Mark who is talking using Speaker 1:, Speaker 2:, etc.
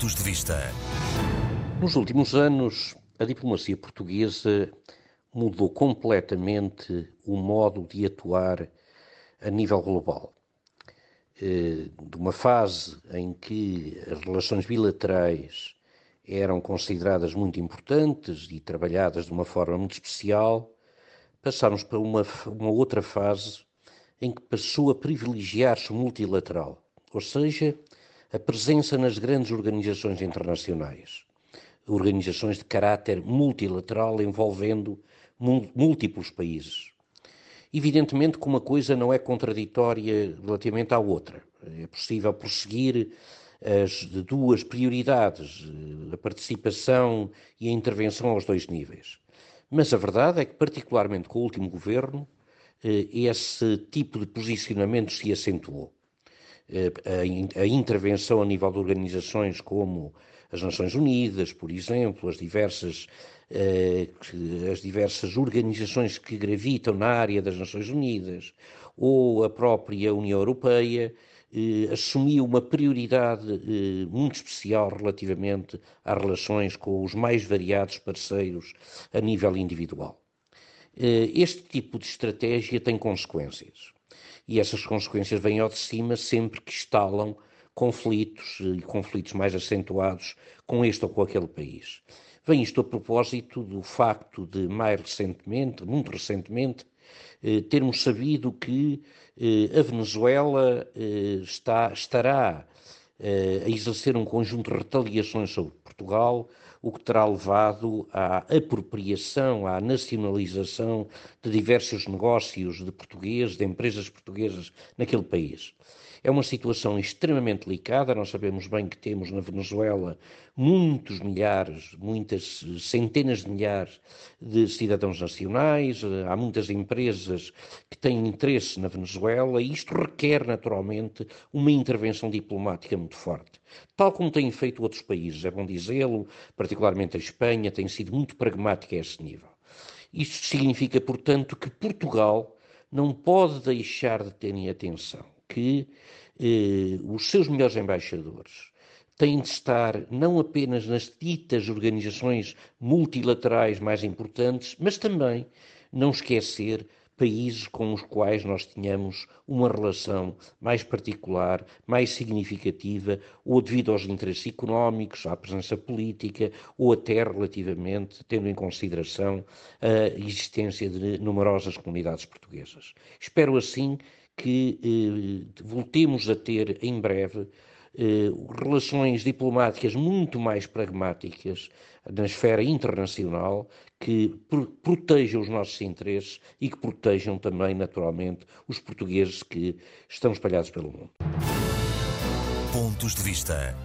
Speaker 1: Pontos de Vista.
Speaker 2: Nos últimos anos, a diplomacia portuguesa mudou completamente o modo de atuar a nível global. Eh, de uma fase em que as relações bilaterais eram consideradas muito importantes e trabalhadas de uma forma muito especial, passámos para uma, uma outra fase em que passou a privilegiar-se o multilateral, ou seja, a presença nas grandes organizações internacionais, organizações de caráter multilateral envolvendo múltiplos países. Evidentemente que uma coisa não é contraditória relativamente à outra. É possível prosseguir as duas prioridades, a participação e a intervenção aos dois níveis. Mas a verdade é que, particularmente com o último governo, eh, esse tipo de posicionamento se acentuou. Eh, a, intervenção a nível de organizações como as Nações Unidas, por exemplo, as diversas, eh, as diversas organizações que gravitam na área das Nações Unidas, ou a própria União Europeia, eh, assumiu uma prioridade muito especial relativamente às relações com os mais variados parceiros a nível individual. Este tipo de estratégia tem consequências. E essas consequências vêm ao de cima sempre que instalam conflitos e conflitos mais acentuados com este ou com aquele país. Vem isto a propósito do facto de, mais recentemente, muito recentemente, eh, termos sabido que eh, a Venezuela eh, está, estará a exercer um conjunto de retaliações sobre Portugal, o que terá levado à apropriação, à nacionalização de diversos negócios de portugueses, de empresas portuguesas naquele país. É uma situação extremamente delicada. Nós sabemos bem que temos na Venezuela muitos milhares, muitas centenas de milhares de cidadãos nacionais, há muitas empresas que têm interesse na Venezuela e isto requer naturalmente uma intervenção diplomática muito forte. Tal como têm feito outros países, é bom dizê-lo, particularmente a Espanha, tem sido muito pragmática a esse nível. Isto significa, portanto, que Portugal não pode deixar de ter em atenção que eh, os seus melhores embaixadores têm de estar não apenas nas ditas organizações multilaterais mais importantes, mas também não esquecer países com os quais nós tínhamos uma relação mais particular, mais significativa, ou devido aos interesses económicos, à presença política, ou até relativamente tendo em consideração a existência de numerosas comunidades portuguesas. Espero assim que eh, voltemos a ter em breve eh, relações diplomáticas muito mais pragmáticas na esfera internacional que protejam os nossos interesses e que protejam também, naturalmente, os portugueses que estão espalhados pelo mundo.
Speaker 1: Pontos de vista.